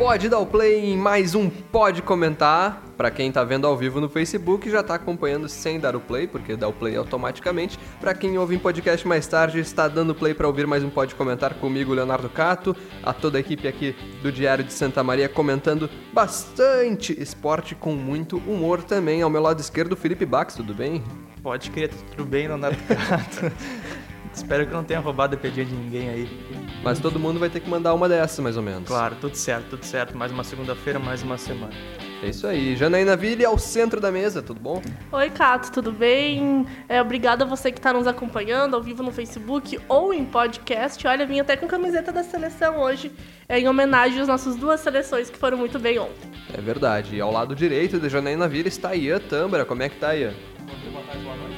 Pode dar o play em mais um Pode Comentar. Para quem tá vendo ao vivo no Facebook, já tá acompanhando sem dar o play, porque dá o play automaticamente. Para quem ouve em podcast mais tarde, está dando play para ouvir mais um Pode Comentar comigo, Leonardo Cato, a toda a equipe aqui do Diário de Santa Maria comentando bastante esporte com muito humor também. Ao meu lado esquerdo, Felipe Bax, tudo bem? Pode crer, tudo bem, Leonardo Cato. Espero que não tenha roubado a pedinha de ninguém aí. Mas todo mundo vai ter que mandar uma dessas, mais ou menos. Claro, tudo certo, tudo certo. Mais uma segunda-feira, mais uma semana. É isso aí. Janaína Ville ao centro da mesa, tudo bom? Oi, Cato, tudo bem? É, obrigada a você que está nos acompanhando ao vivo no Facebook ou em podcast. Olha, vim até com camiseta da seleção hoje, é, em homenagem às nossas duas seleções que foram muito bem ontem. É verdade. E ao lado direito de Janaína Ville está Ian Tambra. Como é que tá, Ian? Bom dia, boa tarde, boa noite.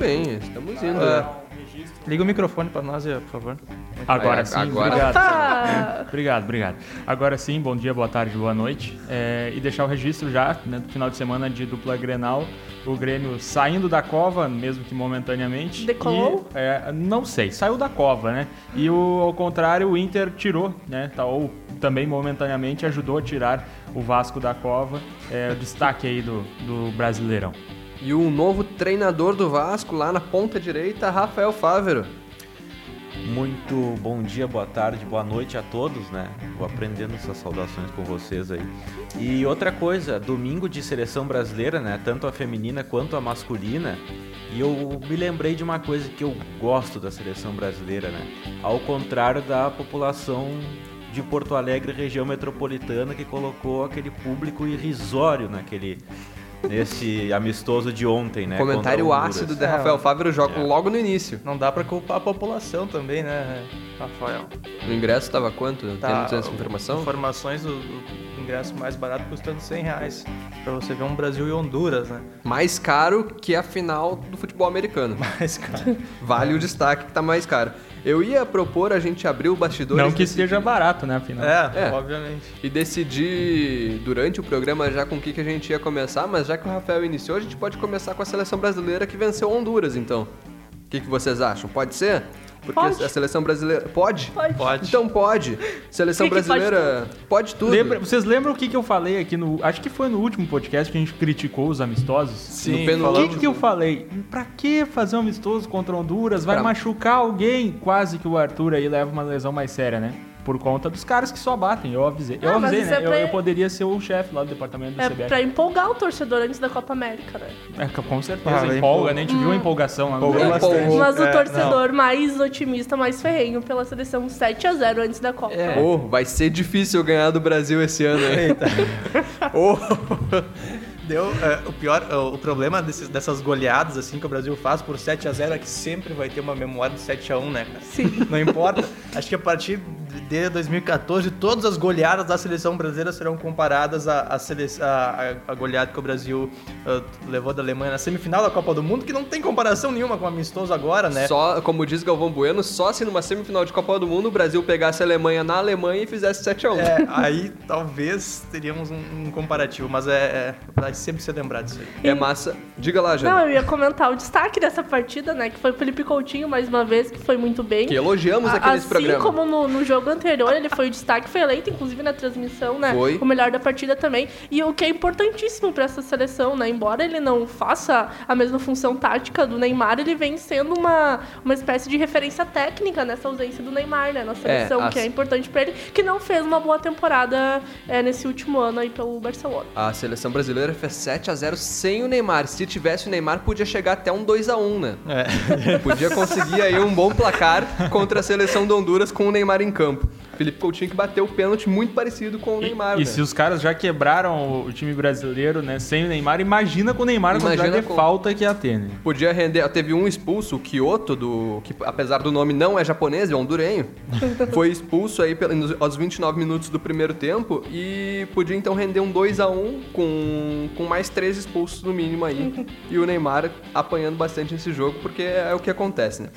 Muito bem, estamos indo. Né? Liga o microfone para nós, por favor. Agora sim, agora- obrigado. É, obrigado, obrigado. Agora sim, bom dia, boa tarde, boa noite. É, e deixar o registro já, né, do final de semana de dupla Grenal, o Grêmio saindo da cova, mesmo que momentaneamente. Decolou? E, é, não sei, saiu da cova, né? E o, ao contrário, o Inter tirou, né? Tá, ou também momentaneamente ajudou a tirar o Vasco da cova. É o destaque aí do, do Brasileirão. E o novo treinador do Vasco lá na ponta direita, Rafael Fávero. Muito bom dia, boa tarde, boa noite a todos, né? Vou aprendendo essas saudações com vocês aí. E outra coisa, domingo de seleção brasileira, né? Tanto a feminina quanto a masculina. E eu me lembrei de uma coisa que eu gosto da seleção brasileira, né? Ao contrário da população de Porto Alegre, região metropolitana, que colocou aquele público irrisório naquele. Nesse amistoso de ontem, né? Comentário ácido de É, Rafael Fávero joga é. logo no início. Não dá para culpar a população também, né, Rafael? O ingresso estava quanto? Tá, Temos essa informação? Informações do, do ingresso mais barato custando 100 reais. Pra você ver um Brasil e Honduras, né? Mais caro que a final do futebol americano. Mas, cara, Vale o destaque que tá mais caro. Eu ia propor a gente abrir o bastidor Não que esteja barato, né, afinal. é, É. obviamente. e decidir durante o programa já com o que, que a gente ia começar, mas já que o Rafael iniciou, a gente pode começar com a seleção brasileira que venceu Honduras, então. O que, que vocês acham? Pode ser? Porque Pode. a seleção brasileira. Pode? Pode. Pode. Então pode. Seleção Que que pode brasileira pode tudo. Lembra- vocês lembram o que, que eu falei aqui no. Acho que foi no último podcast que a gente criticou os amistosos? Sim, no O que, que eu falei? Pra que fazer um amistoso contra Honduras? Vai Pra- machucar alguém. Quase que o Arthur aí leva uma lesão mais séria, né? Por conta dos caras que só batem. Eu avisei. Eu Ah, mas avisei, isso né? é pra- Eu, eu poderia ser o chefe lá do departamento do É CBF. pra empolgar o torcedor antes da Copa América, né? É, com certeza. Ah, empolga, empolga. né? A gente viu a empolgação lá no Empolgou Brasil. bastante. Mas o É, torcedor mais otimista, mais ferrenho pela seleção 7 a 0 antes da Copa. É. Oh, vai ser difícil ganhar do Brasil esse ano, hein? Eita. Oh. Deu, é, o pior, é, o problema desses- dessas goleadas assim que o Brasil faz por 7 a 0 é que sempre vai ter uma memória de 7 a 1, né, cara? Sim. Não importa. Acho que a partir de 2014 todas as goleadas da seleção brasileira serão comparadas à, à, à- à- goleada que o Brasil ah, levou da Alemanha na semifinal da Copa do Mundo, que não tem comparação nenhuma com o amistoso agora, né? Só, como diz Galvão Bueno, só se numa semifinal de Copa do Mundo o Brasil pegasse a Alemanha na Alemanha e fizesse 7x1. É, aí talvez teríamos um, um comparativo, mas é, é- vai sempre ser lembrado disso aí. É massa. Diga lá, Não, Jana. eu ia comentar o destaque dessa partida, né? Que foi o Felipe Coutinho, mais uma vez, que foi muito bem. Que elogiamos aqui A- nesse assim programa. como no, no jogo anterior, ele foi o destaque, foi eleito, inclusive, na transmissão, né? Foi. O melhor da partida também. E o que é importantíssimo pra essa seleção, né? Embora ele não faça a mesma função tática do Neymar, ele vem sendo uma, uma espécie de referência técnica nessa ausência do Neymar, né? Na seleção, as- que é importante pra ele, que não fez uma boa temporada é, nesse último ano aí pelo Barcelona. A seleção brasileira fez 7x0 sem o Neymar. Se tivesse o Neymar, podia chegar até um 2x1, né? É. Podia conseguir aí um bom placar contra a seleção do Honduras com o Neymar em campo. Felipe Coutinho que bateu o pênalti muito parecido com o Neymar, E né? se os caras já quebraram o time brasileiro, né? Sem o Neymar, imagina com o Neymar a Imagina quantidade de com- falta que ia ter, né? Podia render. Teve um expulso, o Kyoto, do, que apesar do nome não é japonês, é hondurenho. foi expulso aí aos 29 minutos do primeiro tempo e podia então render um 2x1 com, com mais três expulsos no mínimo aí. e o Neymar apanhando bastante nesse jogo, porque é o que acontece, né?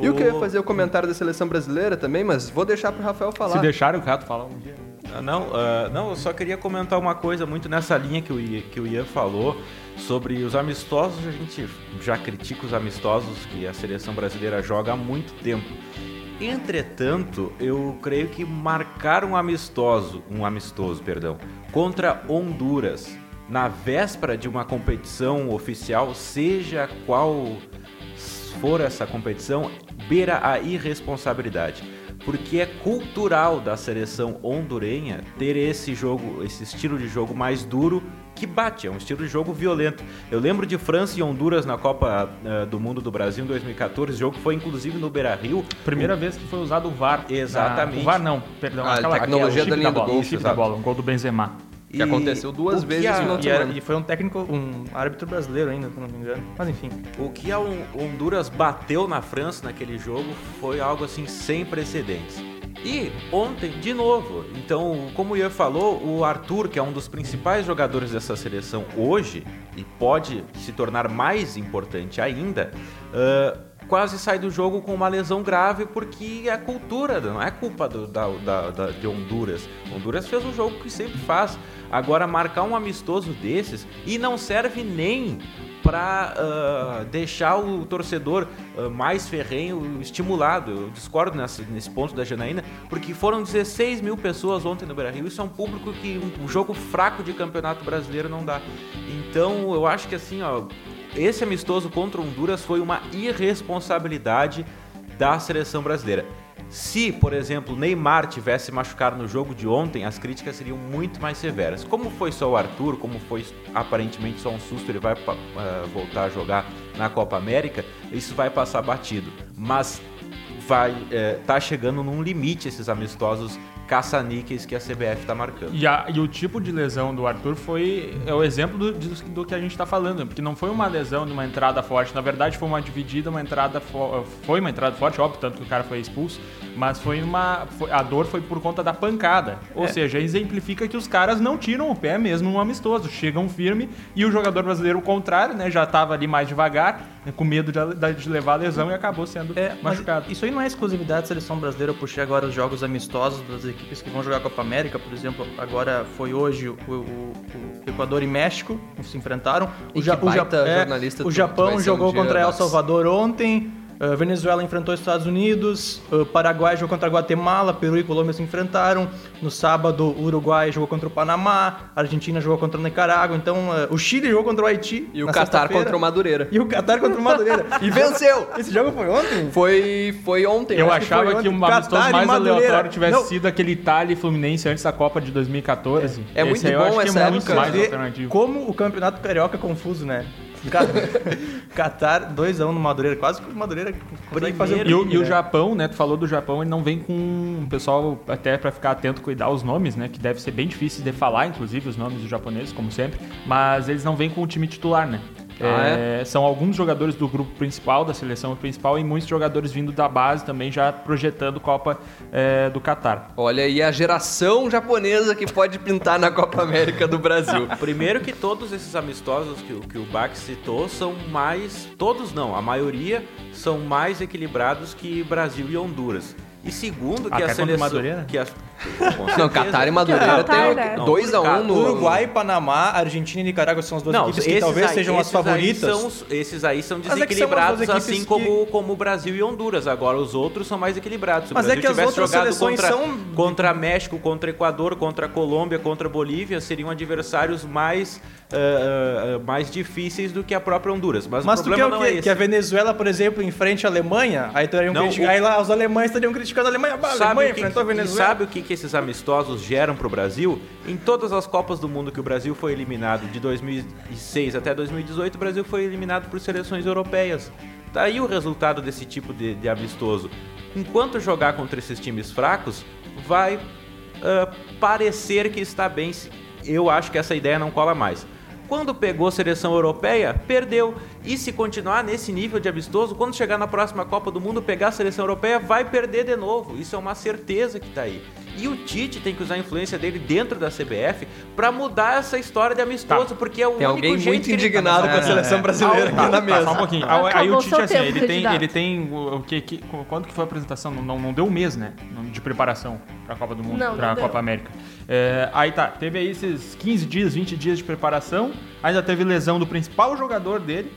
E eu O- queria fazer o comentário da seleção brasileira também, mas vou deixar pro Rafael falar. Se deixarem o Cato falar um dia. Ah, Não, ah, não, eu só queria comentar uma coisa muito nessa linha que o, Ian, que o Ian falou sobre os amistosos. A gente já critica os amistosos que a seleção brasileira joga há muito tempo. Entretanto, eu creio que marcar um amistoso, um amistoso, perdão, contra Honduras na véspera de uma competição oficial, seja qual for essa competição, beira a irresponsabilidade. Porque é cultural da seleção hondurenha ter esse jogo, esse estilo de jogo mais duro que bate, é um estilo de jogo violento. Eu lembro de França e Honduras na Copa uh, do Mundo do Brasil em 2014, o jogo foi inclusive no Beira-Rio. Primeira o... vez que foi usado o VAR. Exatamente. Na... O VAR não, perdão, a aquela tecnologia aquela, da linha bola, do gol, o chip da bola, um gol do Benzema. Que e aconteceu duas vezes a, no e, era, e foi um técnico, um árbitro brasileiro ainda, se não me engano. Mas enfim. O que a Honduras bateu na França naquele jogo foi algo assim sem precedentes. E ontem, de novo, então, como o Ian falou, o Arthur, que é um dos principais jogadores dessa seleção hoje, e pode se tornar mais importante ainda, uh, quase sai do jogo com uma lesão grave porque é cultura, não é culpa do, da, da, da, de Honduras. Honduras fez um jogo que sempre faz. Agora, marcar um amistoso desses e não serve nem para uh, ah, deixar o torcedor uh, mais ferrenho estimulado. Eu discordo nessa, nesse ponto da Janaína, porque foram 16 mil pessoas ontem no Beira-Rio. Isso é um público que um, um jogo fraco de campeonato brasileiro não dá. Então, eu acho que assim, ó, esse amistoso contra Honduras foi uma irresponsabilidade da seleção brasileira. Se, por exemplo, Neymar tivesse machucado no jogo de ontem, as críticas seriam muito mais severas. Como foi só o Arthur, como foi aparentemente só um susto, ele vai uh, voltar a jogar na Copa América, isso vai passar batido. Mas vai uh, tá chegando num limite esses amistosos caça-níqueis que a CBF está marcando. E, a, e, o tipo de lesão do Arthur foi é o exemplo do, do, do que a gente está falando, porque não foi uma lesão de uma entrada forte, na verdade foi uma dividida, uma entrada foi uma entrada forte, óbvio, tanto que o cara foi expulso, mas foi uma foi, a dor foi por conta da pancada, ou é. seja, exemplifica que os caras não tiram o pé mesmo no amistoso, chegam firme e o jogador brasileiro o contrário, né, já estava ali mais devagar, né, com medo de, de, levar a lesão e acabou sendo é, machucado. Isso aí não é exclusividade da seleção brasileira, eu puxei agora os jogos amistosos das equipes equipes que vão jogar a Copa América, por exemplo, agora foi hoje o, o, o Equador e México se enfrentaram. O, ja, o, ja, é, o Japão jogou um contra El Salvador ontem. Uh, Venezuela enfrentou os Estados Unidos, uh, Paraguai jogou contra a Guatemala, Peru e Colômbia se enfrentaram. No sábado, o Uruguai jogou contra o Panamá, a Argentina jogou contra o Nicarágua. Então, uh, o Chile jogou contra o Haiti. E o Catar contra o Madureira. E o Catar contra o Madureira. e venceu! Esse jogo foi ontem? Foi, foi ontem. Eu achava que, que o amistoso mais aleatório tivesse Não. sido aquele Itália e Fluminense antes da Copa de 2014. É, é muito bom essa é época. Como o campeonato carioca é confuso, né? Qatar 2x1 um no Madureira, quase que o Madureira consegue fazer o e, o, e o né? Japão, né? Tu falou do Japão, ele não vem com o pessoal, até para ficar atento, cuidar os nomes, né? Que deve ser bem difícil de falar, inclusive, os nomes dos japoneses, como sempre. Mas eles não vêm com o time titular, né? Ah, é, é? São alguns jogadores do grupo principal, da seleção principal, e muitos jogadores vindo da base também, já projetando Copa é, do Catar. Olha aí a geração japonesa que pode pintar na Copa América do Brasil. Primeiro que todos esses amistosos que, que o Bach citou são mais. Todos não, a maioria são mais equilibrados que Brasil e Honduras. E segundo, que Até a seleção. Madureira? Que a, não, Catar e Madureira tem 2x1 um no. Uruguai, Panamá, Argentina e Nicarágua são as duas não, equipes que talvez aí, sejam as favoritas. Aí são, esses aí são desequilibrados, é são assim que... como, como o Brasil e Honduras. Agora, os outros são mais equilibrados. Se o Mas Brasil é que as tivesse jogado contra, são... contra México, contra Equador, contra Colômbia, contra Bolívia, seriam adversários mais uh, uh, mais difíceis do que a própria Honduras. Mas, Mas o problema tu quer o quê? É que a Venezuela, por exemplo, enfrente a Alemanha, aí teriam não, criticar, o... aí lá os alemães estariam criticando a Alemanha. Bah, sabe Alemanha que, enfrentou a Venezuela. Sabe o que, que esses amistosos geram para o Brasil? Em todas as Copas do Mundo que o Brasil foi eliminado, de 2006 até 2018, o Brasil foi eliminado por seleções europeias. Tá aí o resultado desse tipo de, de amistoso. Enquanto jogar contra esses times fracos, vai uh, parecer que está bem. Eu acho que essa ideia não cola mais. Quando pegou seleção europeia, perdeu. E se continuar nesse nível de amistoso, quando chegar na próxima Copa do Mundo, pegar a seleção europeia, vai perder de novo. Isso é uma certeza que está aí. E o Tite tem que usar a influência dele dentro da CBF para mudar essa história de amistoso, tá. porque é o tem único alguém jeito muito tá indignado com a seleção é, brasileira aqui na mesa. Tá, só um pouquinho. Acabou aí o Tite assim, ele tem, ele tem o que, que quando que foi a apresentação? Não, não deu um mês, né, de preparação para a Copa do Mundo, para a Copa América. É, aí tá, teve aí esses 15 dias, 20 dias de preparação, ainda teve lesão do principal jogador dele,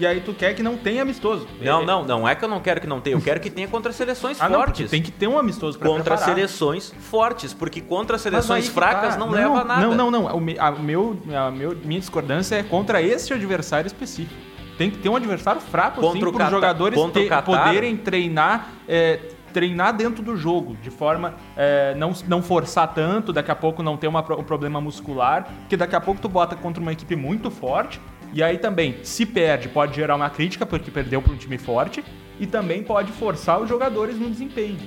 e aí tu quer que não tenha amistoso. Não, É- não, não é que eu não quero que não tenha, eu quero que tenha contra seleções Ah, não, fortes. tem que ter um amistoso pra contra preparar. seleções fortes, porque contra seleções que fracas tá. não, leva a nada. Não, não, não. A, meu, a meu- minha discordância é contra esse adversário específico. Tem que ter um adversário fraco, Contra assim, para os jogadores ter- poderem treinar, é, treinar dentro do jogo, de forma é, não, não forçar tanto, daqui a pouco não ter uma, um problema muscular, porque daqui a pouco tu bota contra uma equipe muito forte, e aí também, se perde, pode gerar uma crítica, porque perdeu para um time forte, e também pode forçar os jogadores no desempenho.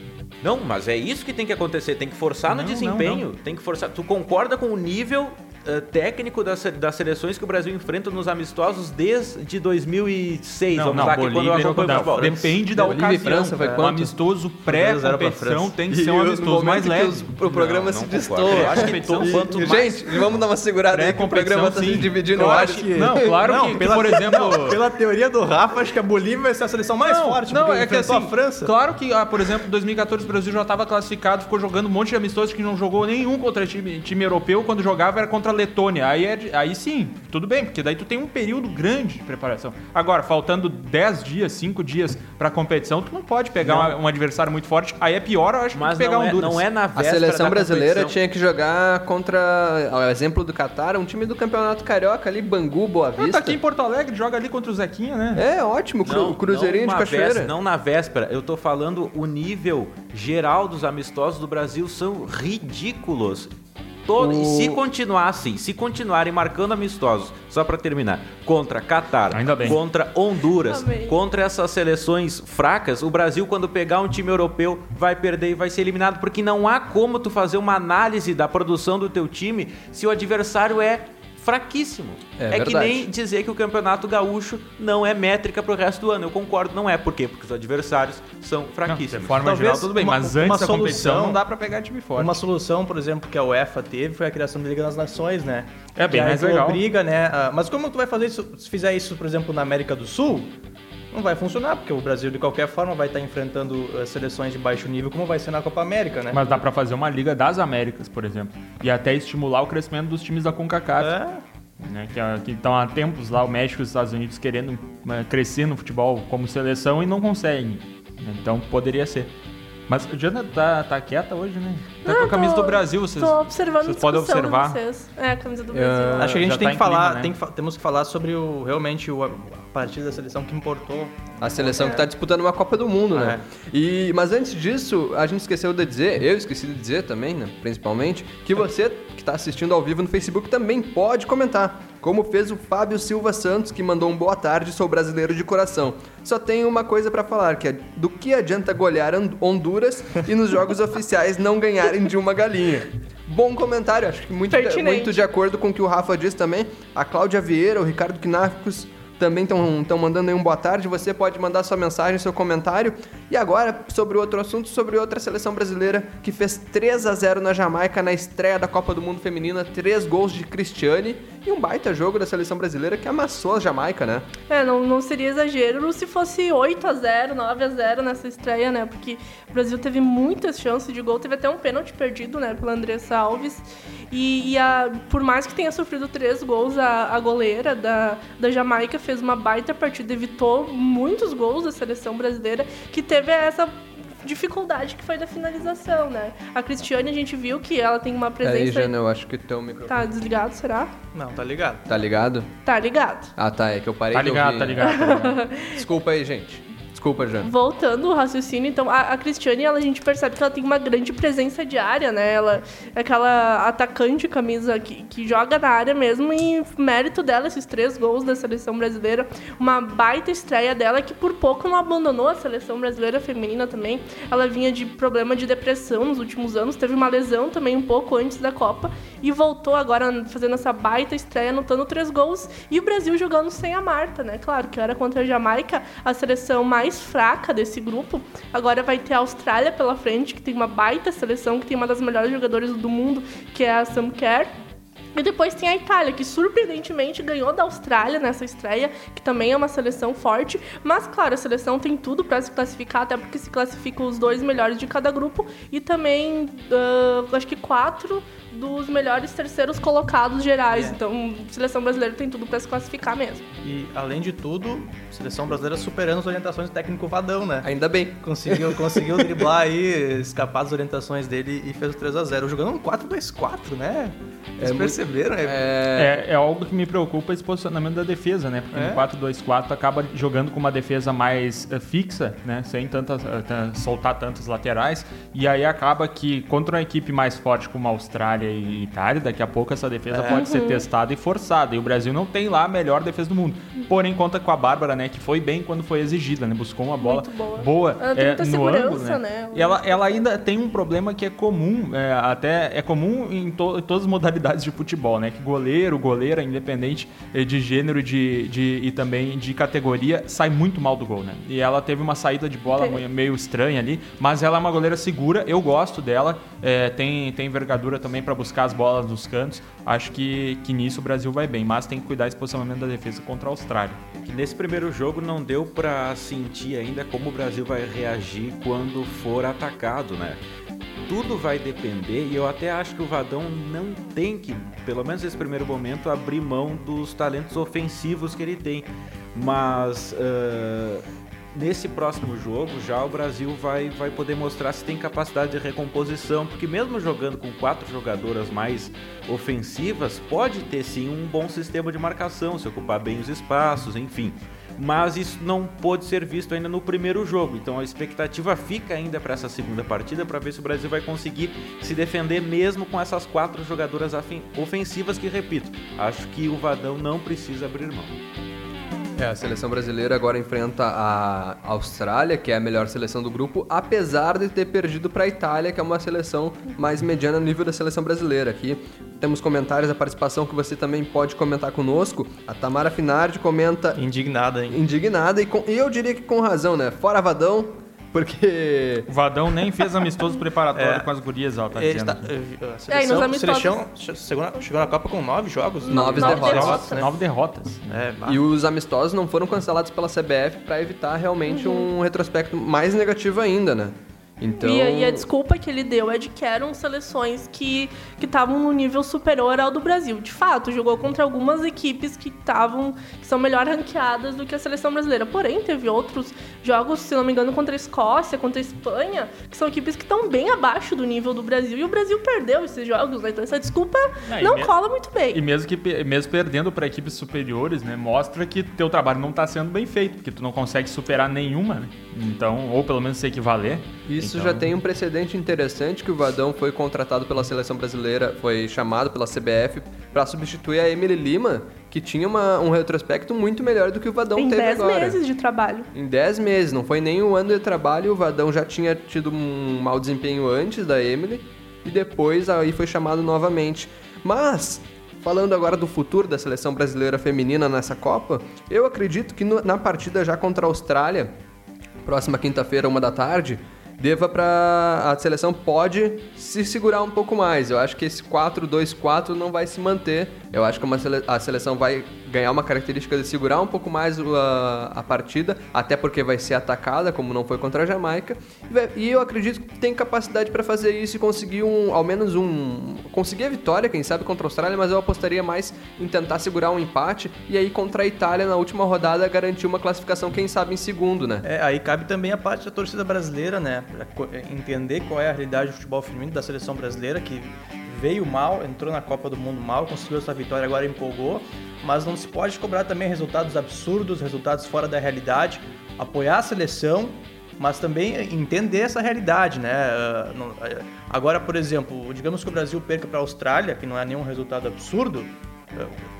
Não, mas é isso que tem que acontecer, tem que forçar no Não, desempenho, não, tem que forçar. Tu concorda com o nível eh, técnico das, das seleções que o Brasil enfrenta nos amistosos desde 2006, Não, vamos não, lá, que quando eu Bolívia, acompanho não, futebol. depende da Bolívia ocasião. França foi um quanto? amistoso 2 a 0 pra pré-competição tem que ser um amistoso mais leve. o programa Não, se. Eu acho que Competição, to- sim. quanto Gente, vamos dar uma segurada aí que o programa tá se dividindo Eu acho que- Não, claro Não, que, pela- por exemplo... Pela teoria do Rafa, acho que a Bolívia vai ser a seleção mais não, forte, não, é que assim, a França. claro que, ah, por exemplo, em 2014 o Brasil já estava classificado, ficou jogando um monte de amistosos que não jogou nenhum contra time, time europeu, quando jogava era contra a Letônia. Aí, é aí sim, tudo bem, porque daí tu tem um período grande de preparação. Agora, faltando 10 dias, 5 dias pra competição, tu não pode pegar Não. um adversário muito forte. Aí é pior, eu acho, Mas que pegar não, um é, Honduras. não é na A véspera seleção da brasileira tinha que jogar contra, ao exemplo do Catar, um time do Campeonato Carioca ali, Bangu, Boa Ah, Vista. tá aqui em Porto Alegre, joga ali contra o Zequinha, né? É, ótimo, cru, Não, Cruzeirinho não de Cachoeira. vés- não na véspera, eu tô falando o nível geral dos amistosos do Brasil são ridículos. Todo, E O- se continuassem, se continuarem marcando amistosos, só pra terminar, contra Catar, Ainda bem. contra Honduras, Amém. contra essas seleções fracas, o Brasil quando pegar um time europeu vai perder e vai ser eliminado, porque não há como tu fazer uma análise da produção do teu time se o adversário é fraquíssimo. É que verdade. nem dizer que o Campeonato Gaúcho não é métrica pro resto do ano. Eu concordo, não é. Por quê? Porque os adversários são Não, de fraquíssimos. forma Talvez geral, tudo bem, uma- mas uma antes da competição solução- não dá pra pegar time forte. Uma solução, por exemplo, que a UEFA teve foi a criação da Liga das Nações, né? É bem que mais legal. obriga, né? a- Mas como tu vai fazer isso? Se fizer isso, por exemplo, na América do Sul, não vai funcionar, porque o Brasil, de qualquer forma, vai estar enfrentando eh, seleções de baixo nível, como vai ser na Copa América, né? Mas dá pra fazer uma Liga das Américas, por exemplo. E até estimular o crescimento dos times da CONCACAF. É. Né, que, é- estão há tempos lá, o México e os Estados Unidos querendo né, crescer no futebol como seleção e não conseguem. né, Então poderia ser. Mas a Diana tá, tá quieta hoje, né? Tá com a camisa tô- do Brasil, vocês, Tô observando vocês podem observar. vocês. É, a camisa do Eu- Brasil. Acho que a gente já tem tá que falar, clima, né? tem que fa- temos que falar sobre o realmente o, a partida da seleção que importou. A seleção que tá disputando uma Copa do Mundo, né? E, mas antes disso, a gente esqueceu de dizer, eu esqueci de dizer também, né? Principalmente, que você que tá assistindo ao vivo no Facebook também pode comentar. Como fez o Fábio Silva Santos, que mandou um boa tarde, sou brasileiro de coração. Só tenho uma coisa pra falar, que é do que adianta golear Hon- Honduras e nos jogos oficiais não ganharem de uma galinha. Bom comentário, acho que muito, Pertinente. muito de acordo com o que o Rafa disse também. A Cláudia Vieira, o Ricardo Knafcos também estão mandando aí um boa tarde. Você pode mandar sua mensagem, seu comentário. E agora, sobre outro assunto, sobre outra seleção brasileira que fez 3 a 0 na Jamaica na estreia da Copa do Mundo Feminina. Três gols de Cristiane e um baita jogo da seleção brasileira que amassou a Jamaica, né? É, não, não seria exagero se fosse 8 a 0 9 a 0 nessa estreia, né? Porque o Brasil teve muitas chances de gol, teve até um pênalti perdido, né, pela Andressa Alves. E, e a, por mais que tenha sofrido três gols, a, a goleira da, da Jamaica fez uma baita partida, evitou muitos gols da seleção brasileira, que teve essa dificuldade que foi da finalização, né? A Cristiane, a gente viu que ela tem uma Aí, presença... Jana, eu acho que teu microfone. Tá desligado, será? Não, tá ligado. Tá ligado? Tá ligado. Ah, tá. É que eu parei Tá de ligado, ouvir. tá ligado, tá ligado. Desculpa aí, gente. Desculpa, Jana. Voltando ao raciocínio, então, a, a Cristiane, ela, a gente percebe que ela tem uma grande presença de área, né? Ela é aquela atacante camisa que, que joga na área mesmo e mérito dela, esses três gols da seleção brasileira. Uma baita estreia dela que por pouco não abandonou a seleção brasileira feminina também. Ela vinha de problema de depressão nos últimos anos, teve uma lesão também um pouco antes da Copa e voltou agora fazendo essa baita estreia, anotando três gols e o Brasil jogando sem a Marta, né? Claro que era contra a Jamaica, a seleção mais fraca desse grupo. Agora vai ter a Austrália pela frente, que tem uma baita seleção, que tem uma das melhores jogadoras do mundo, que é a Sam Kerr. E depois tem a Itália, que surpreendentemente ganhou da Austrália nessa estreia, que também é uma seleção forte. Mas, claro, a seleção tem tudo para se classificar, até porque se classificam os dois melhores de cada grupo. E também, ah, acho que quatro dos melhores terceiros colocados gerais. É. Então, a seleção brasileira tem tudo para se classificar mesmo. E, além de tudo, a seleção brasileira superando as orientações do técnico Vadão, né? Ainda bem. Conseguiu, conseguiu driblar aí, escapar das orientações dele e fez o 3x0. Jogando um 4-2-4, né? Muito- perceberam? É, É, É, é algo que me preocupa esse posicionamento da defesa, né? Porque É. no 4-2-4 acaba jogando com uma defesa mais eh, fixa, né? Sem tantas, eh, tan- soltar tantas laterais. E aí acaba que contra uma equipe mais forte como a Austrália e Itália, daqui a pouco essa defesa É. pode ser testada e forçada. E o Brasil não tem lá a melhor defesa do mundo. Porém, conta com a Bárbara, né? Que foi bem quando foi exigida, né? Buscou uma bola Muito boa. Eh, muita no segurança, ângulo, né? E ela, ela ainda tem um problema que é comum, é, até é comum em, to- em todas as modalidades de futebol, né? Que goleiro, goleira, independente eh, de gênero e de, de- e também de categoria, sai muito mal do gol, né? E ela teve uma saída de bola Teve. meio- estranha ali, mas ela é uma goleira segura, eu gosto dela, é, tem, tem envergadura também para buscar as bolas nos cantos. Acho que, que nisso o Brasil vai bem, mas tem que cuidar esse posicionamento da defesa contra a Austrália. Que nesse primeiro jogo não deu pra sentir ainda como o Brasil vai reagir quando for atacado, né? Tudo vai depender e eu até acho que o Vadão não tem que, pelo menos nesse primeiro momento, abrir mão dos talentos ofensivos que ele tem. Mas ah, nesse próximo jogo já o Brasil vai, vai poder mostrar se tem capacidade de recomposição, porque mesmo jogando com quatro jogadoras mais ofensivas, pode ter sim um bom sistema de marcação, se ocupar bem os espaços, enfim. Mas isso não pôde ser visto ainda no primeiro jogo, então a expectativa fica ainda para essa segunda partida para ver se o Brasil vai conseguir se defender mesmo com essas quatro jogadoras ofensivas que, repito, acho que o Vadão não precisa abrir mão. É, a seleção brasileira agora enfrenta a Austrália, que é a melhor seleção do grupo, apesar de ter perdido para a Itália, que é uma seleção mais mediana no nível da seleção brasileira. Aqui temos comentários da participação que você também pode comentar conosco. A Tamara Finardi comenta indignada, hein? indignada e, com- e eu diria que com razão, né? Fora Vadão, porque O Vadão nem fez amistoso preparatório É. com as gurias, ó, tá Ele dizendo. tá, a É, e seleção, nos amistosos- seleção chegou, na, chegou na Copa com nove jogos. Nove Nove derrotas. derrotas. né? Nove derrotas. É. E os amistosos não foram cancelados pela CBF para evitar realmente um retrospecto mais negativo ainda, né? Então, E, e a desculpa que ele deu é de que eram seleções que que estavam no nível superior ao do Brasil. De fato, jogou contra algumas equipes que estavam que são melhor ranqueadas do que a seleção brasileira. Porém, teve outros jogos, se não me engano, contra a Escócia, contra a Espanha, que são equipes que estão bem abaixo do nível do Brasil e o Brasil perdeu esses jogos, né? Então essa desculpa Ah, não me- cola muito bem. E mesmo que mesmo perdendo para equipes superiores, né, mostra que teu trabalho não está sendo bem feito, porque tu não consegue superar nenhuma, né? Então, ou pelo menos se equivaler. Isso Então, já tem um precedente interessante que o Vadão foi contratado pela seleção brasileira, foi chamado pela CBF para substituir a Emily Lima, que tinha uma- um retrospecto muito melhor do que o Vadão Em teve 10 agora. meses de trabalho. Em 10 meses, não foi nem um ano de trabalho, o Vadão já tinha tido um mau desempenho antes da Emily e depois aí foi chamado novamente. Mas, falando agora do futuro da seleção brasileira feminina nessa Copa, eu acredito que no- na partida já contra a Austrália, próxima quinta-feira, uma da tarde, deva para a seleção pode se segurar um pouco mais. Eu acho que esse 4-2-4 não vai se manter. Eu acho que sele- a seleção vai ganhar uma característica de segurar um pouco mais a, a partida, até porque vai ser atacada, como não foi contra a Jamaica. E eu acredito que tem capacidade para fazer isso e conseguir um, ao menos um, conseguir a vitória, quem sabe contra a Austrália, mas eu apostaria mais em tentar segurar um empate e aí contra a Itália na última rodada garantir uma classificação, quem sabe em segundo, né? É, aí cabe também a parte da torcida brasileira, né? Pra co- entender qual é a realidade do futebol feminino da seleção brasileira, que veio mal, entrou na Copa do Mundo mal, conseguiu essa vitória, agora empolgou. Mas não se pode cobrar também resultados absurdos, resultados fora da realidade. Apoiar a seleção, mas também entender essa realidade, né? Ah, ah, Agora, por exemplo, digamos que o Brasil perca para a Austrália, que não é nenhum resultado absurdo,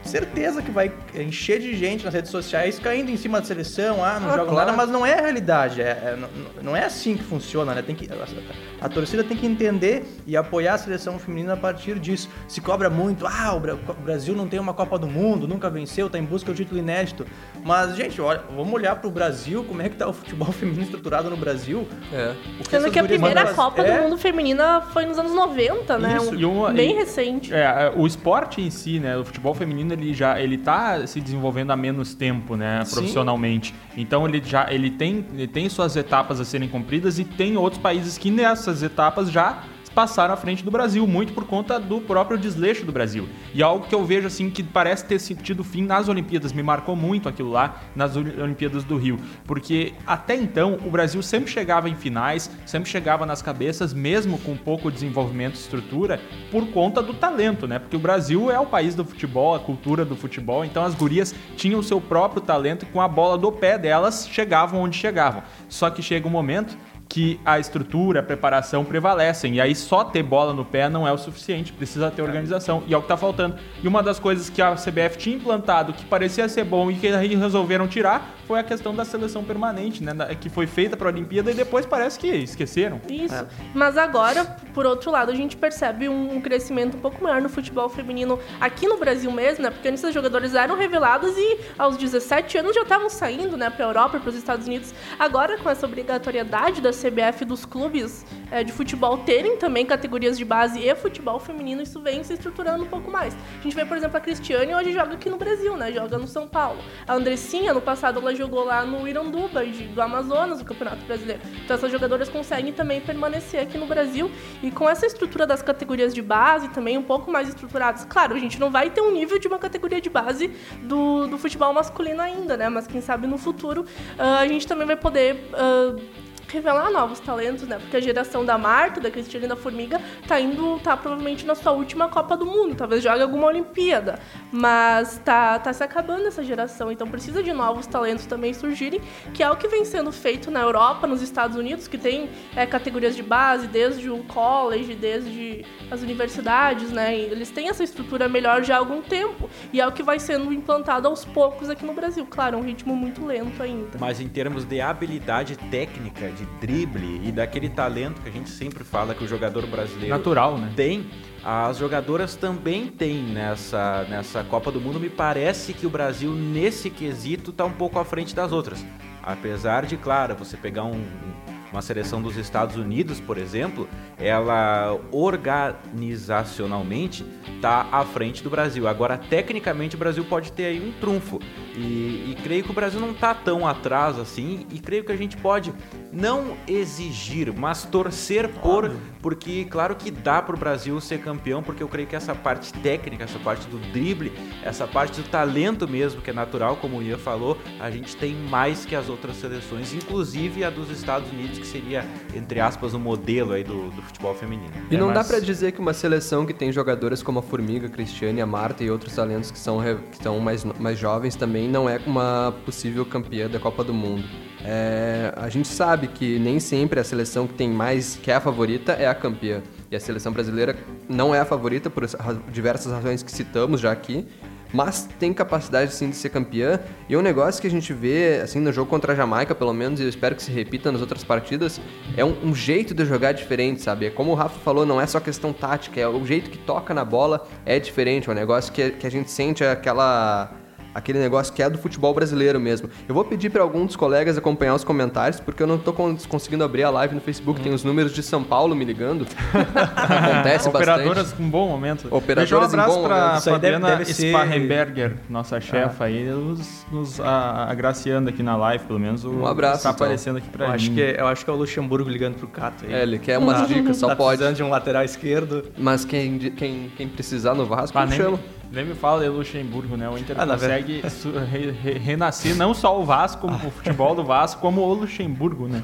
certeza que vai encher de gente nas redes sociais caindo em cima da seleção, ah, não Ah, joga claro. nada, mas não é a realidade, é, é- não, não é assim que funciona, né? Tem que, a, a torcida tem que entender e apoiar a seleção feminina a partir disso. Se cobra muito, ah, o, Bra- o Brasil não tem uma Copa do Mundo, nunca venceu, tá em busca do título inédito. Mas, gente, olha, vamos olhar pro Brasil, como é que tá o futebol feminino estruturado no Brasil. É. Sendo que a primeira mandam- Copa é, do Mundo feminina foi nos anos 90, né? Isso, Um- e uma- bem e- recente. É, o esporte em si, né, o futebol feminino ele já ele tá se desenvolvendo há menos tempo, né, Sim. profissionalmente. Então ele já ele tem ele tem suas etapas a serem cumpridas e tem outros países que nessas etapas já passaram à frente do Brasil, muito por conta do próprio desleixo do Brasil. E algo que eu vejo assim que parece ter sentido fim nas Olimpíadas, me marcou muito aquilo lá nas Olimpíadas do Rio, porque até então o Brasil sempre chegava em finais, sempre chegava nas cabeças, mesmo com pouco desenvolvimento e estrutura, por conta do talento, né? Porque o Brasil é o país do futebol, a cultura do futebol, então as gurias tinham o seu próprio talento e com a bola do pé delas chegavam onde chegavam. Só que chega um momento que a estrutura, a preparação prevalecem. E aí só ter bola no pé não é o suficiente, precisa ter organização. E é o que está faltando. E uma das coisas que a CBF tinha implantado, que parecia ser bom e que resolveram tirar, foi a questão da seleção permanente, né? Que foi feita para a Olimpíada e depois parece que esqueceram. Isso. Mas agora, por outro lado, a gente percebe um crescimento um pouco maior no futebol feminino aqui no Brasil mesmo, né? Porque antes os jogadores eram revelados e aos 17 anos já estavam saindo, né, para a Europa, para os Estados Unidos. Agora, com essa obrigatoriedade da CBF dos clubes é, de futebol terem também categorias de base e futebol feminino, isso vem se estruturando um pouco mais. A gente vê, por exemplo, a Cristiane hoje joga aqui no Brasil, né? Joga no São Paulo. A Andressinha, no passado, ela jogou lá no Iranduba, do Amazonas, o Campeonato Brasileiro. Então essas jogadoras conseguem também permanecer aqui no Brasil e com essa estrutura das categorias de base também um pouco mais estruturadas. Claro, a gente não vai ter um nível de uma categoria de base do, do futebol masculino ainda, né? Mas quem sabe no futuro uh, a gente também vai poder uh, revelar novos talentos, né? Porque a geração da Marta, da Cristina e da Formiga tá indo, tá provavelmente na sua última Copa do Mundo, talvez jogue alguma Olimpíada, mas tá, tá se acabando essa geração, então precisa de novos talentos também surgirem, que é o que vem sendo feito na Europa, nos Estados Unidos, que tem é, categorias de base, desde o college, desde as universidades, né? Eles têm essa estrutura melhor já há algum tempo, e é o que vai sendo implantado aos poucos aqui no Brasil. Claro, é um ritmo muito lento ainda. Mas em termos de habilidade técnica, de de drible e daquele talento que a gente sempre fala que o jogador brasileiro natural, né? Tem. As jogadoras também têm nessa, nessa Copa do Mundo. Me parece que o Brasil, nesse quesito, está um pouco à frente das outras. Apesar de, claro, você pegar um, uma seleção dos Estados Unidos, por exemplo, ela organizacionalmente está à frente do Brasil. Agora, tecnicamente, o Brasil pode ter aí um trunfo. E, e creio que o Brasil não está tão atrás assim. E creio que a gente pode não exigir, mas torcer por, porque claro que dá para o Brasil ser campeão, porque eu creio que essa parte técnica, essa parte do drible, essa parte do talento mesmo, que é natural, como o Ian falou, a gente tem mais que as outras seleções, inclusive a dos Estados Unidos, que seria, entre aspas, o um modelo aí do, do, futebol feminino. E é, não mas... dá para dizer que uma seleção que tem jogadoras como a Formiga, a Cristiane, a Marta e outros talentos que são, que são mais, mais jovens também não é uma possível campeã da Copa do Mundo. É, a gente sabe que nem sempre a seleção que tem mais, que é a favorita, é a campeã. E a seleção brasileira não é a favorita por diversas razões que citamos já aqui, mas tem capacidade sim de ser campeã. E um negócio que a gente vê, assim, no jogo contra a Jamaica, pelo menos, e eu espero que se repita nas outras partidas, é um, um, jeito de jogar diferente, sabe? É como o Rafa falou, não é só questão tática, é o jeito que toca na bola é diferente, é um negócio que, que a gente sente aquela aquele negócio que é do futebol brasileiro mesmo. Eu vou pedir para alguns dos colegas acompanhar os comentários, porque eu não estou conseguindo abrir a live no Facebook. Hum. Tem os números de São Paulo me ligando. Acontece Operadoras bastante. com bom momento. Operadoras Deixa um abraço para Fabiana deve, deve Sparrenberger, nossa chefa ah. aí, nos, nos a, agraciando aqui na live, pelo menos. um abraço. Está então. aparecendo aqui para mim. Acho que, é, eu acho que é o Luxemburgo ligando pro Cato aí. É, ele quer umas dicas, só tá pode. precisando de um lateral esquerdo. Mas quem, quem, quem precisar no Vasco, ah, chama. Nem me fala de Luxemburgo, né? O Inter ah, consegue re, re, renascer não só o Vasco, como o futebol do Vasco, como o Luxemburgo, né?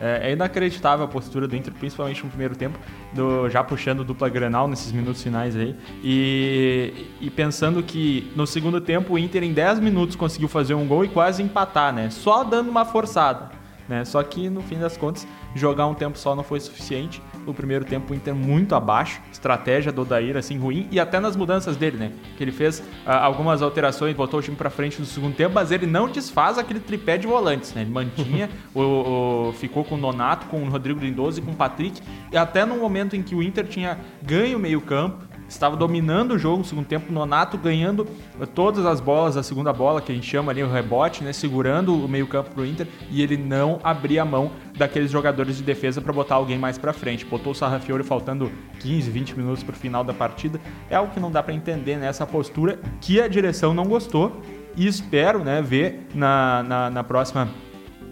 É, é, inacreditável a postura do Inter, principalmente no primeiro tempo, do, já puxando dupla Granal nesses minutos finais aí. E, e, pensando que no segundo tempo o Inter em 10 minutos conseguiu fazer um gol e quase empatar, né? Só dando uma forçada. Né? Só que no fim das contas, jogar um tempo só não foi suficiente. O primeiro tempo o Inter muito abaixo, estratégia do Odair assim ruim e até nas mudanças dele, né? Que ele fez uh, algumas alterações, botou o time para frente no segundo tempo, mas ele não desfaz aquele tripé de volantes, né? Ele mantinha, o, o, ficou com o Nonato, com o Rodrigo Lindoso e com o Patrick, e até no momento em que o Inter tinha ganho o meio-campo, estava dominando o jogo no segundo tempo, Nonato ganhando todas as bolas, a segunda bola, que a gente chama ali o rebote, né, segurando o meio-campo pro Inter, e ele não abria mão daqueles jogadores de defesa para botar alguém mais para frente. Botou o Sarrafiore faltando 15, 20 minutos pro final da partida. É algo que não dá para entender nessa né, postura que a direção não gostou e espero, né, ver na, na, na próxima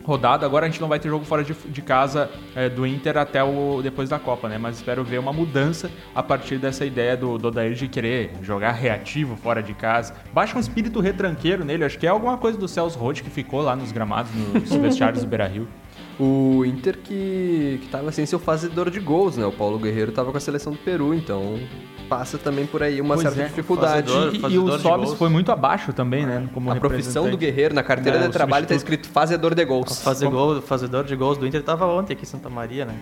rodada. Agora a gente não vai ter jogo fora de, de casa é, do Inter até o depois da Copa, né? Mas espero ver uma mudança a partir dessa ideia do, do Odair de querer jogar reativo fora de casa. Baixa um espírito retranqueiro nele, acho que é alguma coisa do Celso Roth que ficou lá nos gramados, nos vestiários do Beira-Rio. O Inter que, que tava sem seu fazedor de gols, né? O Paulo Guerreiro tava com a seleção do Peru, então passa também por aí uma Pois certa é, dificuldade. fazedor. E, e fazedor o Sobis foi muito abaixo também, né? Como A profissão do. Guerreiro na carteira É, de trabalho tá substituto. escrito fazedor de gols. fazer gol, o fazedor de gols do Inter tava ontem aqui em Santa Maria, né?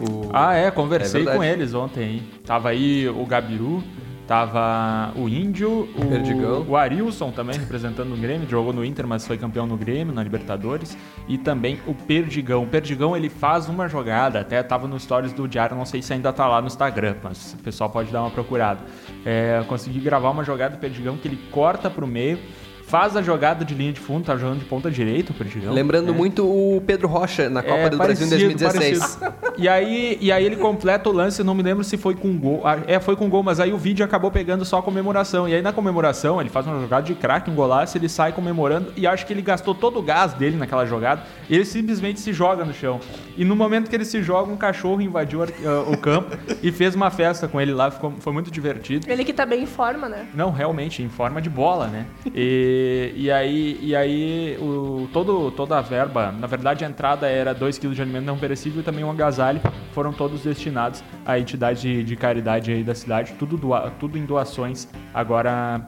O- Ah, é, conversei É com eles ontem. hein? Tava aí o Gabiru, tava o Índio, o, Perdigão. o Arilson também representando o Grêmio, jogou no Inter, mas foi campeão no Grêmio, na Libertadores, e também o Perdigão. O Perdigão ele faz uma jogada, até tava no stories do Diário, não sei se ainda tá lá no Instagram, mas o pessoal pode dar uma procurada. É, consegui gravar uma jogada do Perdigão que ele corta pro meio. Faz a jogada de linha de fundo, tá jogando de ponta direita o Perdigão. Lembrando É. muito o Pedro Rocha na Copa É, do Brasil em 2016. parecido. E aí, e aí ele completa o lance, não me lembro se foi com gol. Ah, É, foi com gol, mas aí o vídeo acabou pegando só a comemoração. E aí na comemoração, ele faz uma jogada de craque, um golaço, ele sai comemorando e acho que ele gastou todo o gás dele naquela jogada. E ele simplesmente se joga no chão. E no momento que ele se joga, um cachorro invadiu ah, o campo e fez uma festa com ele lá, ficou, foi muito divertido. Ele que tá bem em forma, né? Não, realmente, em forma de bola, né? E, e aí, e aí o, todo, toda a verba, na verdade a entrada era 2 kg de alimento não perecível e também um agasalho, foram todos destinados à entidade de, de caridade aí da cidade, tudo, doa, tudo em doações agora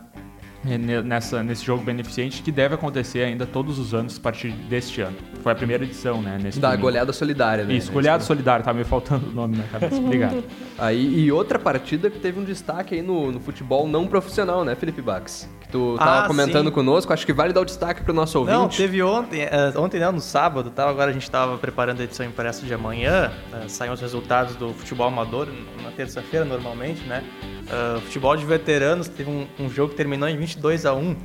é, ne- nessa, nesse jogo beneficente que deve acontecer ainda todos os anos a partir deste ano. Foi a primeira edição, né? Nesse Da domingo. goleada solidária, né? Isso, goleado solidário, tá me faltando o nome na cabeça. Obrigado. Aí, e outra partida que teve um destaque aí no, no futebol não profissional, né, Felipe Bax? Que tu tava Ah, comentando sim. conosco, acho que vale dar o destaque pro nosso ouvinte. Não, teve ontem, eh, ontem não, no sábado, tava, agora a gente tava preparando a edição impressa de amanhã, eh, saem os resultados do futebol amador na terça-feira normalmente, né? Eh, futebol de veteranos, teve um, um jogo que terminou em 22 a 1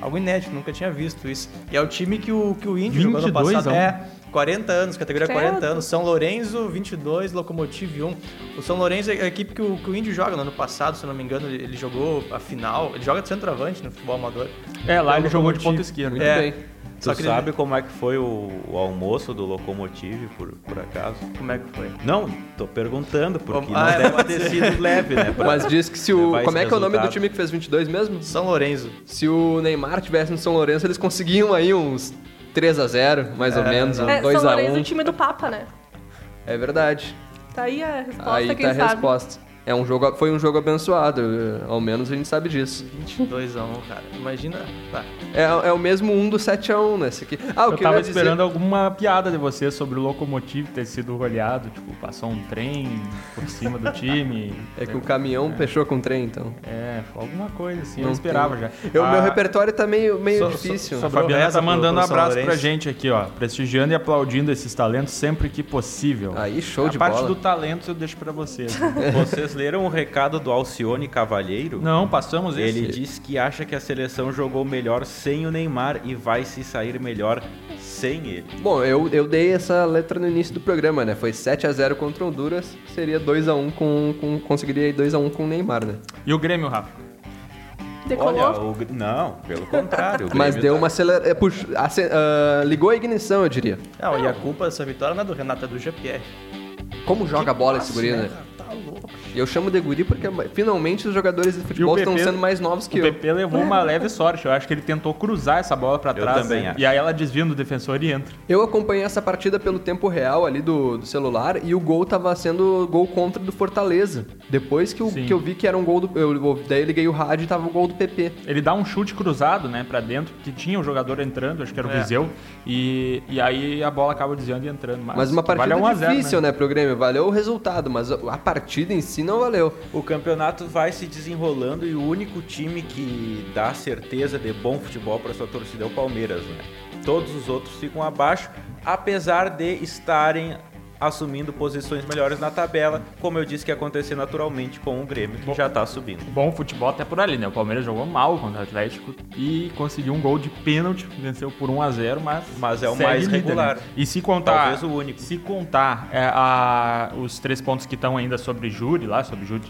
Algo inédito, nunca tinha visto isso. E é o time que o, que o Índio jogou no 22 passado. a 1? É, 40 anos, categoria Certo. 40 anos. São Lourenço, 22, Locomotive 1. O São Lourenço é a equipe que o, que o Índio joga no ano passado, se eu não me engano, ele, ele jogou a final. Ele joga de centroavante no futebol amador. É, lá ele jogou de ponta esquerda. Muito É. bem. Só Tu que ele- sabe como é que foi o, o almoço do Locomotive, por, por acaso? Como é que foi? Não, tô perguntando, porque Como- não Ah, é, deve ter sido leve, né? pra Mas diz que se o. Como é que é o nome do time que fez 22 mesmo? São Lourenço. Se o Neymar tivesse no São Lourenço, eles conseguiam aí uns 3 a 0 mais ou É, menos, uns É, 2 São a Lourenço é 1 o time do Papa, né? É verdade. Tá aí a resposta, Aí quem tá a sabe. resposta. É um jogo, foi um jogo abençoado, eh, ao menos a gente sabe disso. 22 a 1, cara. Imagina. Tá. É, é o mesmo 1 do 7 a 1 né? Esse aqui. Ah, o eu que tava eu ia dizer- esperando alguma piada de você sobre o Locomotive ter sido goleado, tipo, passou um trem por cima do time. É que o caminhão fechou com o trem, então. É, alguma coisa assim, Não eu esperava tem. já. Eu, Ah, meu repertório tá meio, meio so- difícil. so- A Fabiana tá mandando um abraço pra Lourenço. gente aqui, ó. Prestigiando e aplaudindo esses talentos sempre que possível. Aí, show a de parte bola. do talento eu deixo pra vocês. Vocês leram o recado do Alcione Cavalheiro? Não, passamos esse. Ele diz que acha que a seleção jogou melhor sem o Neymar e vai se sair melhor sem ele. Bom, eu, eu dei essa letra no início do programa, né? Foi 7 a 0 contra Honduras, seria 2 a 1 com, com conseguiria 2 a 1 com o Neymar, né? E o Grêmio, Rafa? Decolou. Olha, o, não, pelo contrário. o Mas deu tá- uma aceler... é, puxa, ace- ah, ligou a ignição, eu diria. Não, e a culpa dessa vitória não é do Renato, é do GPR. Como joga a bola esse guri, né? Tá louco. E eu chamo de guri porque finalmente os jogadores de futebol estão sendo mais novos que o eu. PP levou uma leve sorte. Eu acho que ele tentou cruzar essa bola pra Eu trás. também né? acho. E aí ela desvia no defensor e entra. Eu acompanhei essa partida pelo tempo real ali do, do celular e o gol tava sendo gol contra do Fortaleza. Depois que, eu- Sim. que eu vi que era um gol do. Eu, daí eu liguei o rádio e tava o gol do PP. Ele dá um chute cruzado, né, pra dentro, que tinha um jogador entrando, acho que era o É. Viseu. E, e aí a bola acaba desviando e entrando. Mas, Mas uma partida vale 1 a 0, difícil, né? pro Grêmio. Valeu o resultado, mas a a partida em si não valeu. O campeonato vai se desenrolando e o único time que dá certeza de bom futebol para sua torcida é o Palmeiras, né? Todos os outros ficam abaixo, apesar de estarem assumindo posições melhores na tabela, como eu disse que ia acontecer naturalmente com o Grêmio, que já tá subindo. Bom futebol até por ali, né? O Palmeiras jogou mal contra o Atlético e conseguiu um gol de pênalti, venceu por 1 a 0 mas Mas é o mais líder, regular. né? E se contar, Talvez o único. Se contar é, a- os três pontos que estão ainda sobre júri lá, sobre júri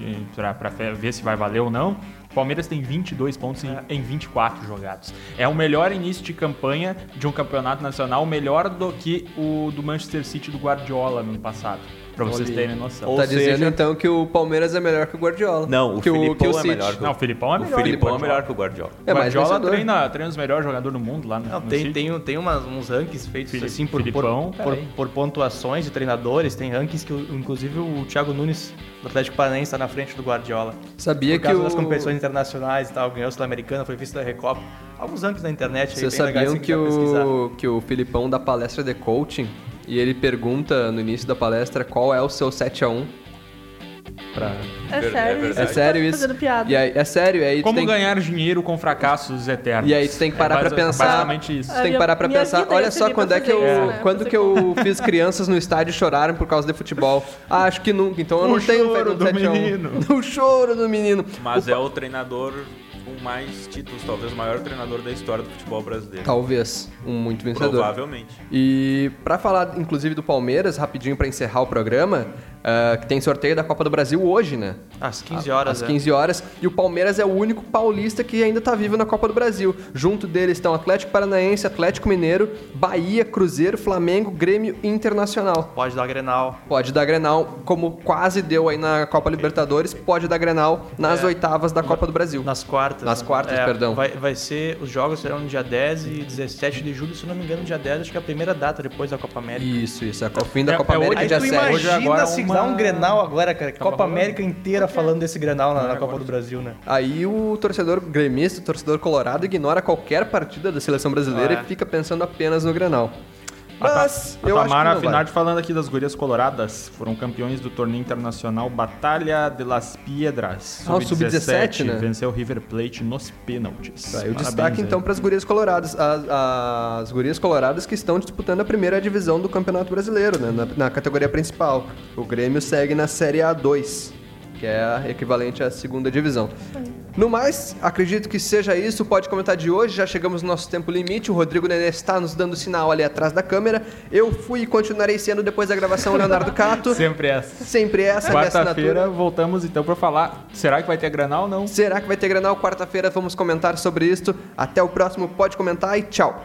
fe- ver se vai valer ou não, O Palmeiras tem 22 pontos em, em 24 jogados. É o melhor início de campanha de um campeonato nacional, melhor do que o do Manchester City do Guardiola no ano passado. Pra vocês terem noção. Ou tá seja- dizendo então que o Palmeiras é melhor que o Guardiola. Não, o que Filipão que o é City. melhor que Não, o Filipão é O melhor. Filipão é que o melhor que o Guardiola. É mais Guardiola treina, treina os melhores jogadores do mundo lá no, Não, no tem, City. tem, tem umas, uns rankings feitos Fili- assim por, por, Filipão, por, peraí. por pontuações de treinadores. Tem rankings que, o- inclusive, o Thiago Nunes, do Atlético Paranaense, está na frente do Guardiola. Sabia Por que causa o... das competições internacionais e tal, ganhou a Sul-Americana, foi vice da Recopa. Alguns rankings na internet aí, Vocês sabiam que pesquisar. o, que o Filipão dá palestra de coaching e ele pergunta no início da palestra qual é o seu 7x1? Pra... É sério, é. É sério Tá isso? Piada. E aí, é sério, e aí Como tem, ganhar dinheiro com fracassos eternos. E aí tu tem que parar é pra pensar. Basicamente isso. tu tem que parar pra minha pensar. Olha só quando é que eu, isso, né? quando que eu fiz crianças no estádio chorarem por causa de futebol. Ah, acho que nunca. Então eu O não tenho choro feito um do 7 a 1. menino. O choro do menino. Mas é o treinador com mais títulos, talvez o maior treinador da história do futebol brasileiro. Talvez um muito vencedor. Provavelmente. E pra falar, inclusive, do Palmeiras, rapidinho pra encerrar o programa, ah, que tem sorteio da Copa do Brasil hoje, né? Às 15 horas, Às é. 15 horas. E o Palmeiras é o único paulista que ainda tá vivo na Copa do Brasil. Junto deles estão Atlético Paranaense, Atlético Mineiro, Bahia, Cruzeiro, Flamengo, Grêmio e Internacional. Pode dar Grenal. Pode dar Grenal, como quase deu aí na Copa Libertadores, pode dar Grenal nas É. oitavas da Copa do Brasil. Nas quartas. Nas quartas, É, perdão. Vai, vai ser, os jogos serão no dia 10 e 17 de julho, se não me engano, dia 10, acho que é a primeira data depois da Copa América. Isso, isso. É o fim da É- Copa é América, dia Aí tu 7. imagina Hoje agora se uma- dá um Grenal agora, cara. Tava Copa rolando. América inteira falando desse Grenal na, na Copa do Brasil, né? Aí o torcedor gremista, o torcedor colorado, ignora qualquer partida da seleção brasileira É. e fica pensando apenas no Grenal. A, Mas a eu acho que Tamara não vai. Finardi falando aqui das gurias coloradas, foram campeões do torneio internacional Batalha de las Piedras. Ah, o Sub-17, né? Venceu o River Plate nos pênaltis. Tá, Parabéns destaque aí. então para as gurias coloradas. As, as gurias coloradas que estão disputando a primeira divisão do Campeonato Brasileiro, né? na, na categoria principal. O Grêmio segue na Série A2, que é a equivalente à segunda divisão. No mais, acredito que seja isso Pode Comentar de hoje. Já chegamos no nosso tempo limite. O Rodrigo Nenê está nos dando sinal ali atrás da câmera. Eu fui e continuarei sendo depois da gravação Leonardo Cato. Sempre essa. Sempre essa Quarta-feira assinatura. voltamos então para falar. Será que vai ter Granal ou não? Será que vai ter Granal? Quarta-feira vamos comentar sobre isso. Até o próximo Pode Comentar e tchau.